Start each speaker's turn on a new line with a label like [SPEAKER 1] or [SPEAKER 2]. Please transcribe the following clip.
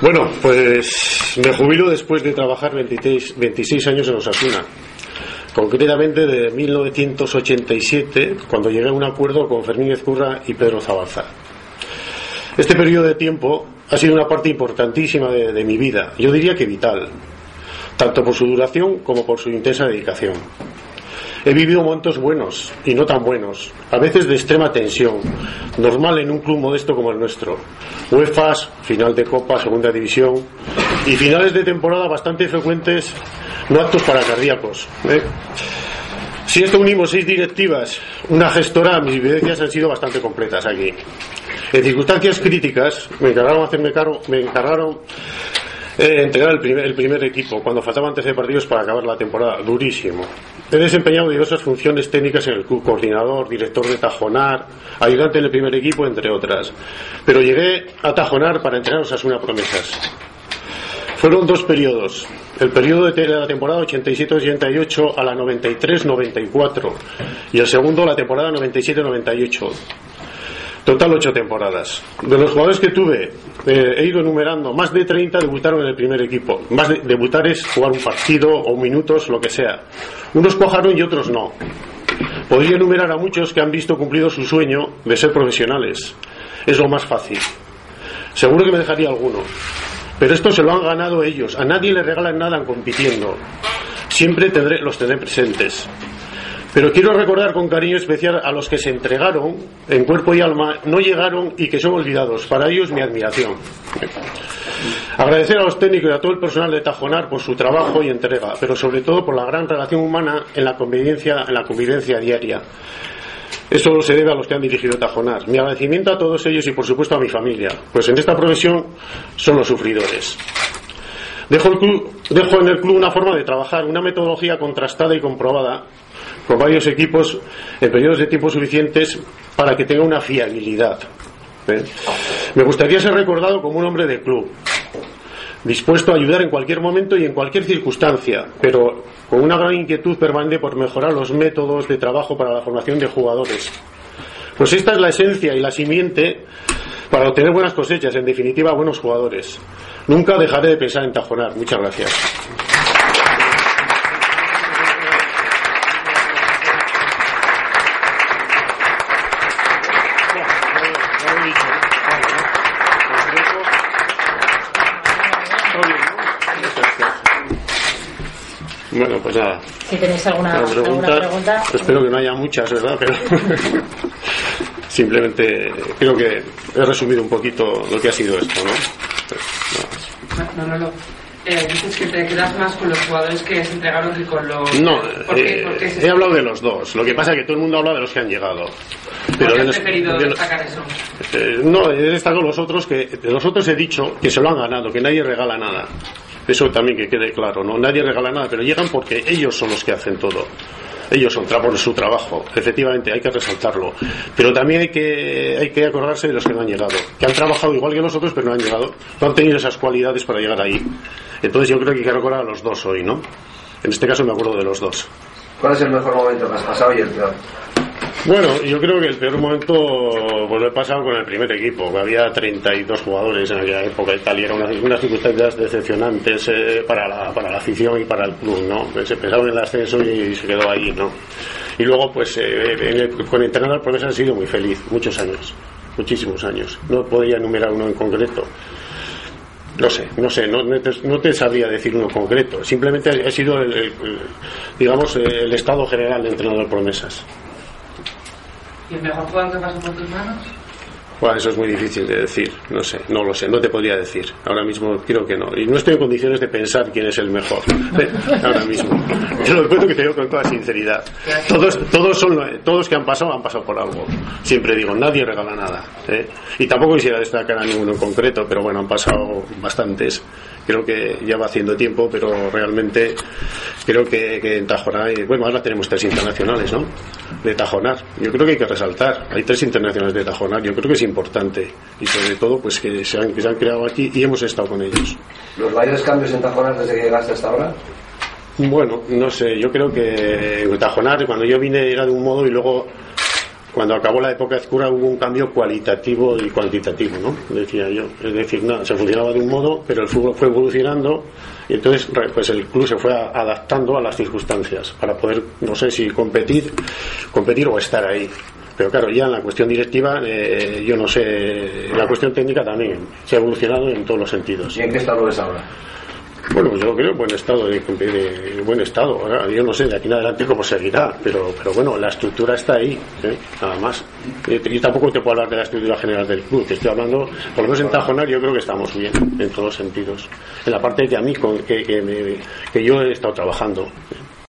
[SPEAKER 1] Bueno, pues me jubilo después de trabajar 26, 26 años en Osasuna. Concretamente de 1987, cuando llegué a un acuerdo con Fermín Ezcurra y Pedro Zabalza. Este periodo de tiempo ha sido una parte importantísima de mi vida, yo diría que vital, tanto por su duración como por su intensa dedicación. He vivido momentos buenos y no tan buenos, a veces de extrema tensión, normal en un club modesto como el nuestro. UEFAs, final de Copa, Segunda División y finales de temporada bastante frecuentes, no aptos para cardíacos. ¿eh? Si esto unimos seis directivas, una gestora, mis vivencias han sido bastante completas aquí. En circunstancias críticas me encargaron hacerme cargo, me encargaron eh, entregar el primer, el primer equipo cuando faltaban 13 partidos para acabar la temporada. Durísimo. He desempeñado diversas funciones técnicas en el club, coordinador, director de Tajonar, ayudante en el primer equipo, entre otras. Pero llegué a Tajonar para entrenar a una promesas. Fueron dos periodos. El periodo de la temporada 87-88 a la 93-94 y el segundo la temporada 97-98. Total ocho temporadas. De los jugadores que tuve, eh, he ido enumerando, más de 30 debutaron en el primer equipo. Más de, debutar es jugar un partido o minutos, lo que sea. Unos cuajaron y otros no. Podría enumerar a muchos que han visto cumplido su sueño de ser profesionales. Es lo más fácil. Seguro que me dejaría alguno. Pero esto se lo han ganado ellos. A nadie le regalan nada compitiendo. Siempre tendré, los tendré presentes. Pero quiero recordar con cariño especial a los que se entregaron en cuerpo y alma, no llegaron y que son olvidados. Para ellos mi admiración. Agradecer a los técnicos y a todo el personal de Tajonar por su trabajo y entrega, pero sobre todo por la gran relación humana en la convivencia, en la convivencia diaria. Eso se debe a los que han dirigido Tajonar. Mi agradecimiento a todos ellos y por supuesto a mi familia, pues en esta profesión son los sufridores. Dejo, el club, dejo en el club una forma de trabajar, una metodología contrastada y comprobada con varios equipos en periodos de tiempo suficientes para que tenga una fiabilidad. ¿eh? Me gustaría ser recordado como un hombre de club, dispuesto a ayudar en cualquier momento y en cualquier circunstancia, pero con una gran inquietud permanente por mejorar los métodos de trabajo para la formación de jugadores. Pues esta es la esencia y la simiente para obtener buenas cosechas, en definitiva, buenos jugadores. Nunca dejaré de pensar en tajonar. Muchas gracias. Bueno, pues nada.
[SPEAKER 2] Si tenéis alguna, pregunta,
[SPEAKER 1] espero que no haya muchas, ¿verdad? Pero simplemente creo que he resumido un poquito lo que ha sido esto,
[SPEAKER 3] ¿no? no, no, no. Eh, dices que te quedas más con los jugadores que se entregaron que con los.
[SPEAKER 1] No, eh, he hablado de los dos. Lo que pasa es que todo el mundo habla de los que han llegado.
[SPEAKER 3] Pero has preferido destacar eso?
[SPEAKER 1] Eh, no, he destacado los otros que. De los otros he dicho que se lo han ganado, que nadie regala nada. Eso también que quede claro, ¿no? Nadie regala nada, pero llegan porque ellos son los que hacen todo. Ellos son por su trabajo, efectivamente, hay que resaltarlo. Pero también hay que, hay que acordarse de los que no han llegado, que han trabajado igual que nosotros, pero no han llegado, no han tenido esas cualidades para llegar ahí. Entonces yo creo que hay que recordar a los dos hoy, ¿no? En este caso me acuerdo de los dos.
[SPEAKER 4] ¿Cuál es el mejor momento que has pasado y el peor?
[SPEAKER 1] Bueno, yo creo que el peor momento pues lo he pasado con el primer equipo, había 32 jugadores en aquella época y tal, y eran unas, circunstancias decepcionantes eh, para, la, para la afición y para el club, ¿no? Se pensaron en el ascenso y, se quedó ahí, ¿no? Y luego, pues, eh, el, con el entrenador pues han sido muy feliz, muchos años, muchísimos años. No podría enumerar uno en concreto. No sé, no sé, no, no, te, sabría decir uno concreto. Simplemente ha sido, el, digamos, el estado general de entrenador promesas.
[SPEAKER 3] ¿Y el mejor jugador que pasó por tus manos?
[SPEAKER 1] Bueno, eso es muy difícil de decir, no sé, no lo sé, no te podría decir. Ahora mismo creo que no. Y no estoy en condiciones de pensar quién es el mejor. Ahora mismo. Yo lo cuento que te digo con toda sinceridad. Todos, todos, son, todos que han pasado han pasado por algo. Siempre digo, nadie regala nada. ¿eh? Y tampoco quisiera destacar a ninguno en concreto, pero bueno, han pasado bastantes. Creo que ya va haciendo tiempo, pero realmente creo que, que en Tajonar, bueno, ahora tenemos tres internacionales, ¿no? De Tajonar. Yo creo que hay que resaltar. Hay tres internacionales de Tajonar. Yo creo que es importante. Y sobre todo, pues que se han, que se han creado aquí y hemos estado con ellos.
[SPEAKER 4] ¿Los mayores cambios en Tajonar desde que llegaste hasta ahora?
[SPEAKER 1] Bueno, no sé. Yo creo que Tajonar, cuando yo vine, era de un modo y luego cuando acabó la época oscura hubo un cambio cualitativo y cuantitativo, ¿no? Decía yo. Es decir, no, se funcionaba de un modo, pero el fútbol fue evolucionando y entonces pues el club se fue adaptando a las circunstancias para poder, no sé si competir, competir o estar ahí. Pero claro, ya en la cuestión directiva, eh, yo no sé, la cuestión técnica también se ha evolucionado en todos los sentidos.
[SPEAKER 4] ¿Y en qué estado es ahora?
[SPEAKER 1] Bueno, pues yo creo en buen estado, de, buen estado. Ahora, yo no sé de aquí en adelante cómo seguirá, pero, pero bueno, la estructura está ahí, ¿eh? nada más. Eh, yo tampoco te puedo hablar de la estructura general del club, te estoy hablando, por lo menos en Tajonar yo creo que estamos bien, en todos sentidos. En la parte que a mí, que, que, que yo he estado trabajando.